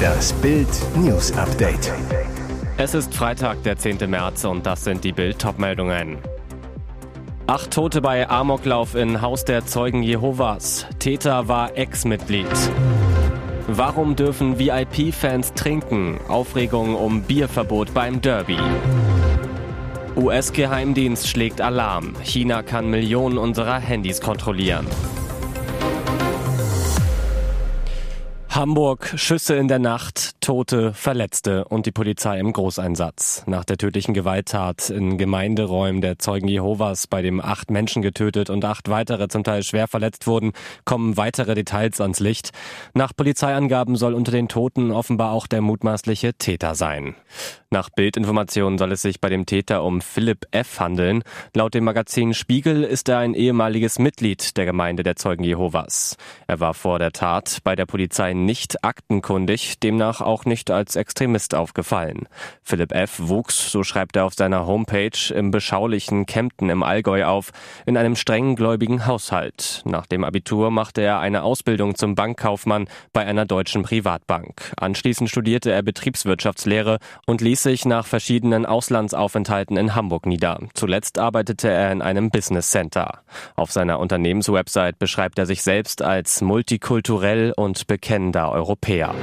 Das Bild News Update. Es ist Freitag, der 10. März und das sind die Bild meldungen Acht Tote bei Amoklauf in Haus der Zeugen Jehovas. Täter war Ex-Mitglied. Warum dürfen VIP-Fans trinken? Aufregung um Bierverbot beim Derby. US-Geheimdienst schlägt Alarm. China kann Millionen unserer Handys kontrollieren. Hamburg, Schüsse in der Nacht, Tote, Verletzte und die Polizei im Großeinsatz. Nach der tödlichen Gewalttat in Gemeinderäumen der Zeugen Jehovas, bei dem acht Menschen getötet und acht weitere zum Teil schwer verletzt wurden, kommen weitere Details ans Licht. Nach Polizeiangaben soll unter den Toten offenbar auch der mutmaßliche Täter sein. Nach Bildinformationen soll es sich bei dem Täter um Philipp F. handeln. Laut dem Magazin Spiegel ist er ein ehemaliges Mitglied der Gemeinde der Zeugen Jehovas. Er war vor der Tat bei der Polizei nicht aktenkundig, demnach auch nicht als Extremist aufgefallen. Philipp F. wuchs, so schreibt er auf seiner Homepage, im beschaulichen Kempten im Allgäu auf, in einem strengen gläubigen Haushalt. Nach dem Abitur machte er eine Ausbildung zum Bankkaufmann bei einer deutschen Privatbank. Anschließend studierte er Betriebswirtschaftslehre und ließ sich nach verschiedenen Auslandsaufenthalten in Hamburg nieder. Zuletzt arbeitete er in einem Business Center. Auf seiner Unternehmenswebsite beschreibt er sich selbst als multikulturell und bekennender Europäer.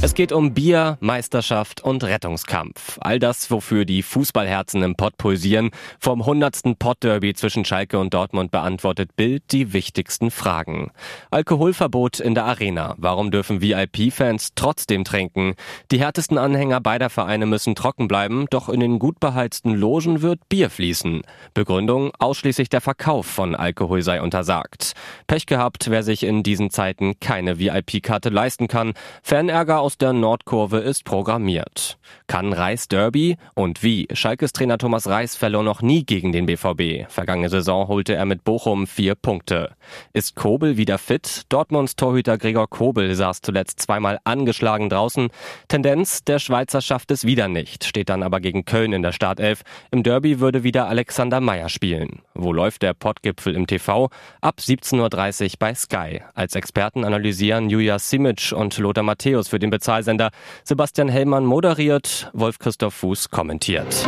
Es geht um Bier, Meisterschaft und Rettungskampf. All das, wofür die Fußballherzen im Pott pulsieren. Vom 100. Pott-Derby zwischen Schalke und Dortmund beantwortet Bild die wichtigsten Fragen. Alkoholverbot in der Arena. Warum dürfen VIP-Fans trotzdem trinken? Die härtesten Anhänger beider Vereine müssen trocken bleiben, doch in den gut beheizten Logen wird Bier fließen. Begründung, ausschließlich der Verkauf von Alkohol sei untersagt. Pech gehabt, wer sich in diesen Zeiten keine VIP-Karte leisten kann. Fanärger aus der Nordkurve ist programmiert. Kann Reis Derby? Und wie? Schalkes Trainer Thomas Reis verlor noch nie gegen den BVB. Vergangene Saison holte er mit Bochum vier Punkte. Ist Kobel wieder fit? Dortmunds Torhüter Gregor Kobel saß zuletzt zweimal angeschlagen draußen. Tendenz, der Schweizer schafft es wieder nicht, steht dann aber gegen Köln in der Startelf. Im Derby würde wieder Alexander Meyer spielen. Wo läuft der Pottgipfel im TV? Ab 17.30 Uhr bei Sky. Als Experten analysieren Julia Simic und Lothar Matthäus für den Bezahlsender. Sebastian Hellmann moderiert, Wolf Christoph Fuß kommentiert.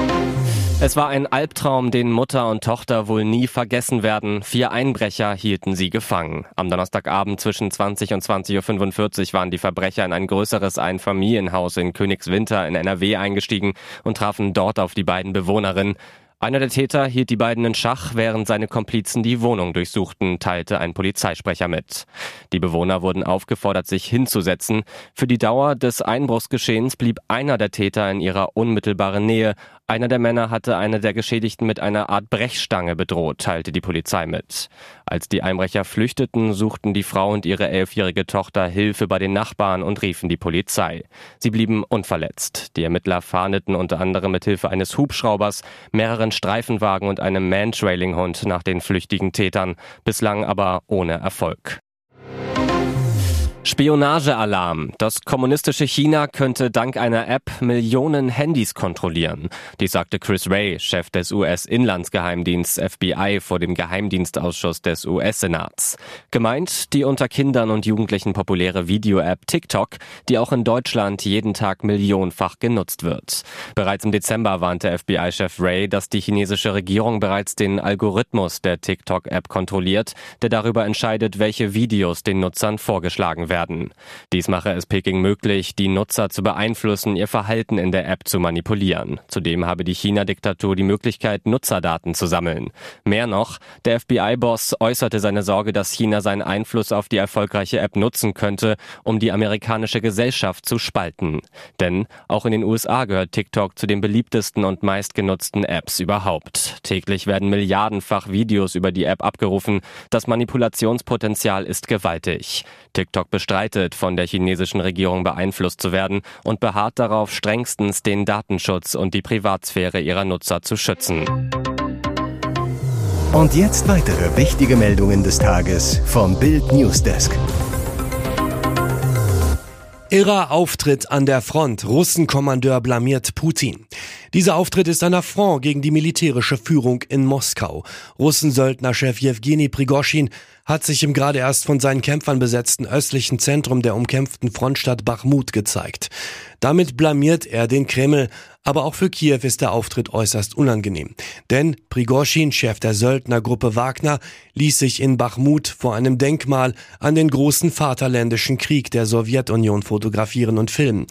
Es war ein Albtraum, den Mutter und Tochter wohl nie vergessen werden. Vier Einbrecher hielten sie gefangen. Am Donnerstagabend zwischen 20 und 20.45 Uhr waren die Verbrecher in ein größeres Einfamilienhaus in Königswinter in NRW eingestiegen und trafen dort auf die beiden Bewohnerinnen. Einer der Täter hielt die beiden in Schach, während seine Komplizen die Wohnung durchsuchten, teilte ein Polizeisprecher mit. Die Bewohner wurden aufgefordert, sich hinzusetzen. Für die Dauer des Einbruchsgeschehens blieb einer der Täter in ihrer unmittelbaren Nähe. Einer der Männer hatte eine der Geschädigten mit einer Art Brechstange bedroht, teilte die Polizei mit. Als die Einbrecher flüchteten, suchten die Frau und ihre elfjährige Tochter Hilfe bei den Nachbarn und riefen die Polizei. Sie blieben unverletzt. Die Ermittler fahndeten unter anderem mit Hilfe eines Hubschraubers, mehreren Streifenwagen und einem Mantrailing-Hund nach den flüchtigen Tätern, bislang aber ohne Erfolg. Spionagealarm. Das kommunistische China könnte dank einer App Millionen Handys kontrollieren. Dies sagte Chris Wray, Chef des US-Inlandsgeheimdienstes FBI vor dem Geheimdienstausschuss des US-Senats. Gemeint die unter Kindern und Jugendlichen populäre Video-App TikTok, die auch in Deutschland jeden Tag millionenfach genutzt wird. Bereits im Dezember warnte FBI-Chef Ray, dass die chinesische Regierung bereits den Algorithmus der TikTok-App kontrolliert, der darüber entscheidet, welche Videos den Nutzern vorgeschlagen werden. Dies mache es Peking möglich, die Nutzer zu beeinflussen, ihr Verhalten in der App zu manipulieren. Zudem habe die China-Diktatur die Möglichkeit, Nutzerdaten zu sammeln. Mehr noch, der FBI-Boss äußerte seine Sorge, dass China seinen Einfluss auf die erfolgreiche App nutzen könnte, um die amerikanische Gesellschaft zu spalten. Denn auch in den USA gehört TikTok zu den beliebtesten und meistgenutzten Apps überhaupt. Täglich werden milliardenfach Videos über die App abgerufen. Das Manipulationspotenzial ist gewaltig. TikTok bestreitet, von der chinesischen Regierung beeinflusst zu werden und beharrt darauf, strengstens den Datenschutz und die Privatsphäre ihrer Nutzer zu schützen. Und jetzt weitere wichtige Meldungen des Tages vom Bild Newsdesk. Irrer Auftritt an der Front. Russenkommandeur blamiert Putin. Dieser Auftritt ist ein Affront gegen die militärische Führung in Moskau. Russensöldnerchef Jewgeni Prigoschin hat sich im gerade erst von seinen Kämpfern besetzten östlichen Zentrum der umkämpften Frontstadt Bachmut gezeigt. Damit blamiert er den Kreml, aber auch für Kiew ist der Auftritt äußerst unangenehm. Denn Prigoschin, Chef der Söldnergruppe Wagner, ließ sich in Bachmut vor einem Denkmal an den großen Vaterländischen Krieg der Sowjetunion fotografieren und filmen.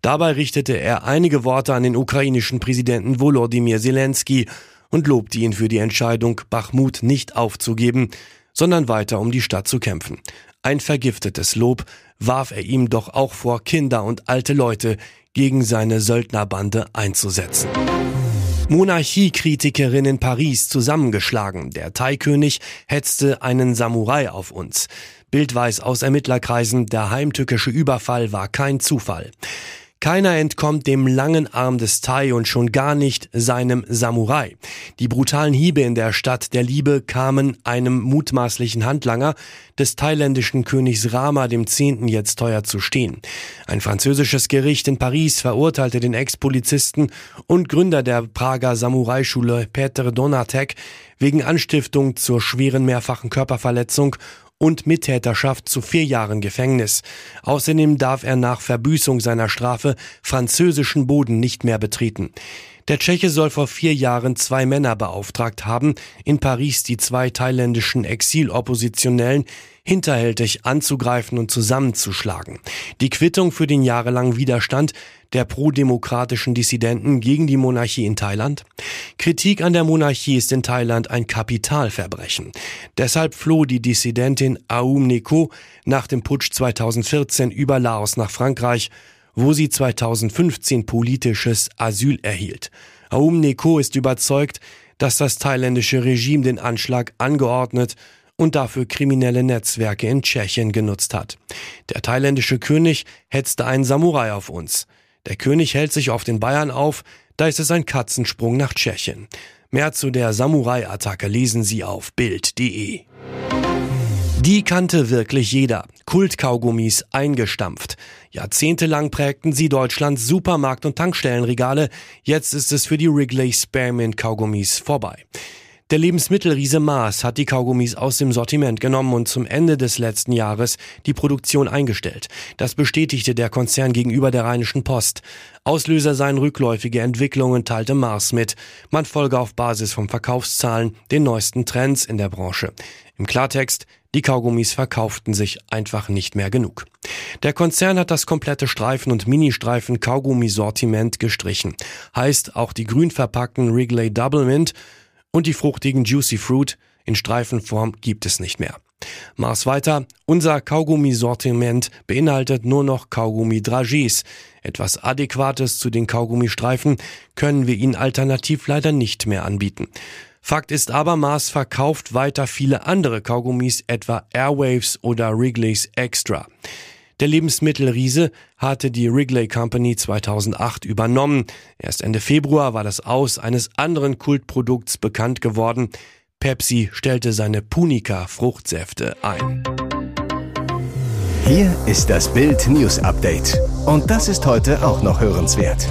Dabei richtete er einige Worte an den ukrainischen Präsidenten Volodymyr Zelensky und lobte ihn für die Entscheidung, Bachmut nicht aufzugeben, sondern weiter um die Stadt zu kämpfen. Ein vergiftetes Lob warf er ihm doch auch vor, Kinder und alte Leute gegen seine Söldnerbande einzusetzen. Monarchiekritikerin in Paris zusammengeschlagen. Der Thai-König hetzte einen Samurai auf uns. Bildweis aus Ermittlerkreisen, der heimtückische Überfall war kein Zufall. Keiner entkommt dem langen Arm des Tai und schon gar nicht seinem Samurai. Die brutalen Hiebe in der Stadt der Liebe kamen einem mutmaßlichen Handlanger des thailändischen Königs Rama dem Zehnten jetzt teuer zu stehen. Ein französisches Gericht in Paris verurteilte den Ex-Polizisten und Gründer der Prager Samurai-Schule Peter Donatek wegen Anstiftung zur schweren mehrfachen Körperverletzung und Mittäterschaft zu vier Jahren Gefängnis. Außerdem darf er nach Verbüßung seiner Strafe französischen Boden nicht mehr betreten. Der Tscheche soll vor vier Jahren zwei Männer beauftragt haben, in Paris die zwei thailändischen Exiloppositionellen hinterhältig anzugreifen und zusammenzuschlagen. Die Quittung für den jahrelangen Widerstand der pro-demokratischen Dissidenten gegen die Monarchie in Thailand? Kritik an der Monarchie ist in Thailand ein Kapitalverbrechen. Deshalb floh die Dissidentin Aum Neko nach dem Putsch 2014 über Laos nach Frankreich, wo sie 2015 politisches Asyl erhielt. Aum Neko ist überzeugt, dass das thailändische Regime den Anschlag angeordnet und dafür kriminelle Netzwerke in Tschechien genutzt hat. Der thailändische König hetzte einen Samurai auf uns. Der König hält sich auf den Bayern auf, da ist es ein Katzensprung nach Tschechien. Mehr zu der Samurai-Attacke lesen Sie auf Bild.de. Die kannte wirklich jeder. Kultkaugummis eingestampft. Jahrzehntelang prägten sie Deutschlands Supermarkt- und Tankstellenregale. Jetzt ist es für die Wrigley Spearmint Kaugummis vorbei. Der Lebensmittelriese Maas hat die Kaugummis aus dem Sortiment genommen und zum Ende des letzten Jahres die Produktion eingestellt. Das bestätigte der Konzern gegenüber der Rheinischen Post. Auslöser seien rückläufige Entwicklungen, teilte Maas mit. Man folge auf Basis von Verkaufszahlen den neuesten Trends in der Branche. Im Klartext, die Kaugummis verkauften sich einfach nicht mehr genug. Der Konzern hat das komplette Streifen- und Ministreifen Kaugummisortiment gestrichen. Heißt, auch die grün verpackten Wrigley Double Mint und die fruchtigen Juicy Fruit in Streifenform gibt es nicht mehr. Mars weiter, unser Kaugummisortiment beinhaltet nur noch Kaugummi-Dragis. Etwas Adäquates zu den Kaugummistreifen können wir Ihnen alternativ leider nicht mehr anbieten. Fakt ist aber, Mars verkauft weiter viele andere Kaugummis, etwa Airwaves oder Wrigley's Extra. Der Lebensmittelriese hatte die Wrigley Company 2008 übernommen. Erst Ende Februar war das Aus eines anderen Kultprodukts bekannt geworden. Pepsi stellte seine Punica Fruchtsäfte ein. Hier ist das Bild News Update. Und das ist heute auch noch hörenswert.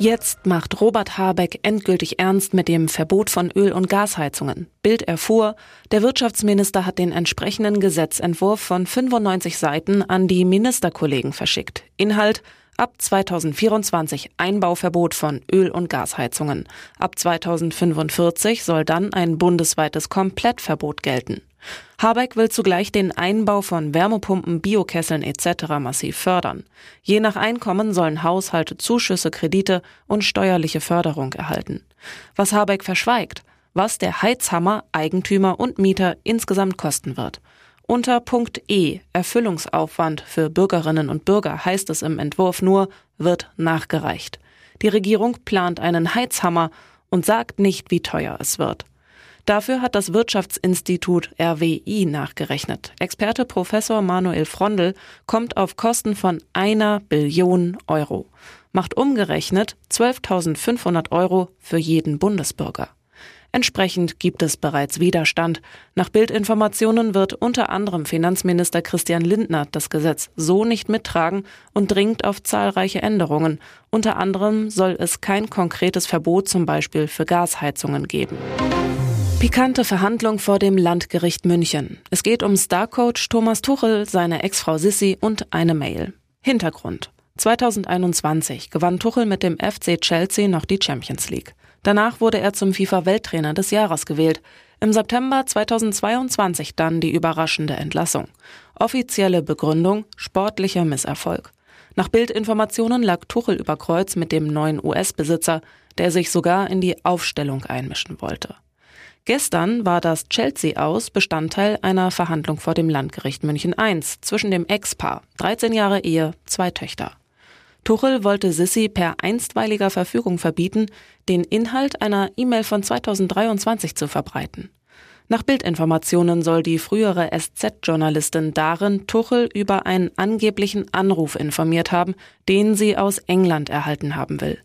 Jetzt macht Robert Habeck endgültig ernst mit dem Verbot von Öl- und Gasheizungen. Bild erfuhr, der Wirtschaftsminister hat den entsprechenden Gesetzentwurf von 95 Seiten an die Ministerkollegen verschickt. Inhalt Ab 2024 Einbauverbot von Öl- und Gasheizungen. Ab 2045 soll dann ein bundesweites Komplettverbot gelten. Habeck will zugleich den Einbau von Wärmepumpen, Biokesseln etc. massiv fördern. Je nach Einkommen sollen Haushalte Zuschüsse, Kredite und steuerliche Förderung erhalten. Was Habeck verschweigt, was der Heizhammer Eigentümer und Mieter insgesamt kosten wird. Unter Punkt E Erfüllungsaufwand für Bürgerinnen und Bürger heißt es im Entwurf nur, wird nachgereicht. Die Regierung plant einen Heizhammer und sagt nicht, wie teuer es wird. Dafür hat das Wirtschaftsinstitut RWI nachgerechnet. Experte Professor Manuel Frondel kommt auf Kosten von einer Billion Euro. Macht umgerechnet 12.500 Euro für jeden Bundesbürger. Entsprechend gibt es bereits Widerstand. Nach Bildinformationen wird unter anderem Finanzminister Christian Lindner das Gesetz so nicht mittragen und dringt auf zahlreiche Änderungen. Unter anderem soll es kein konkretes Verbot zum Beispiel für Gasheizungen geben. Pikante Verhandlung vor dem Landgericht München. Es geht um Starcoach Thomas Tuchel, seine Ex-Frau Sissi und eine Mail. Hintergrund. 2021 gewann Tuchel mit dem FC Chelsea noch die Champions League. Danach wurde er zum FIFA-Welttrainer des Jahres gewählt. Im September 2022 dann die überraschende Entlassung. Offizielle Begründung sportlicher Misserfolg. Nach Bildinformationen lag Tuchel über Kreuz mit dem neuen US-Besitzer, der sich sogar in die Aufstellung einmischen wollte. Gestern war das Chelsea aus Bestandteil einer Verhandlung vor dem Landgericht München I zwischen dem Ex-Paar, 13 Jahre Ehe, zwei Töchter. Tuchel wollte Sissi per einstweiliger Verfügung verbieten, den Inhalt einer E-Mail von 2023 zu verbreiten. Nach Bildinformationen soll die frühere SZ-Journalistin darin Tuchel über einen angeblichen Anruf informiert haben, den sie aus England erhalten haben will.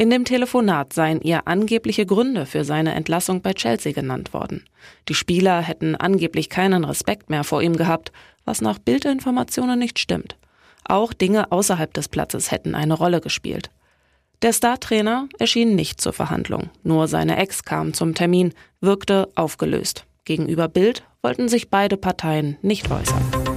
In dem Telefonat seien ihr angebliche Gründe für seine Entlassung bei Chelsea genannt worden. Die Spieler hätten angeblich keinen Respekt mehr vor ihm gehabt, was nach Bildinformationen nicht stimmt. Auch Dinge außerhalb des Platzes hätten eine Rolle gespielt. Der Startrainer erschien nicht zur Verhandlung, nur seine Ex kam zum Termin, wirkte aufgelöst. Gegenüber Bild wollten sich beide Parteien nicht äußern.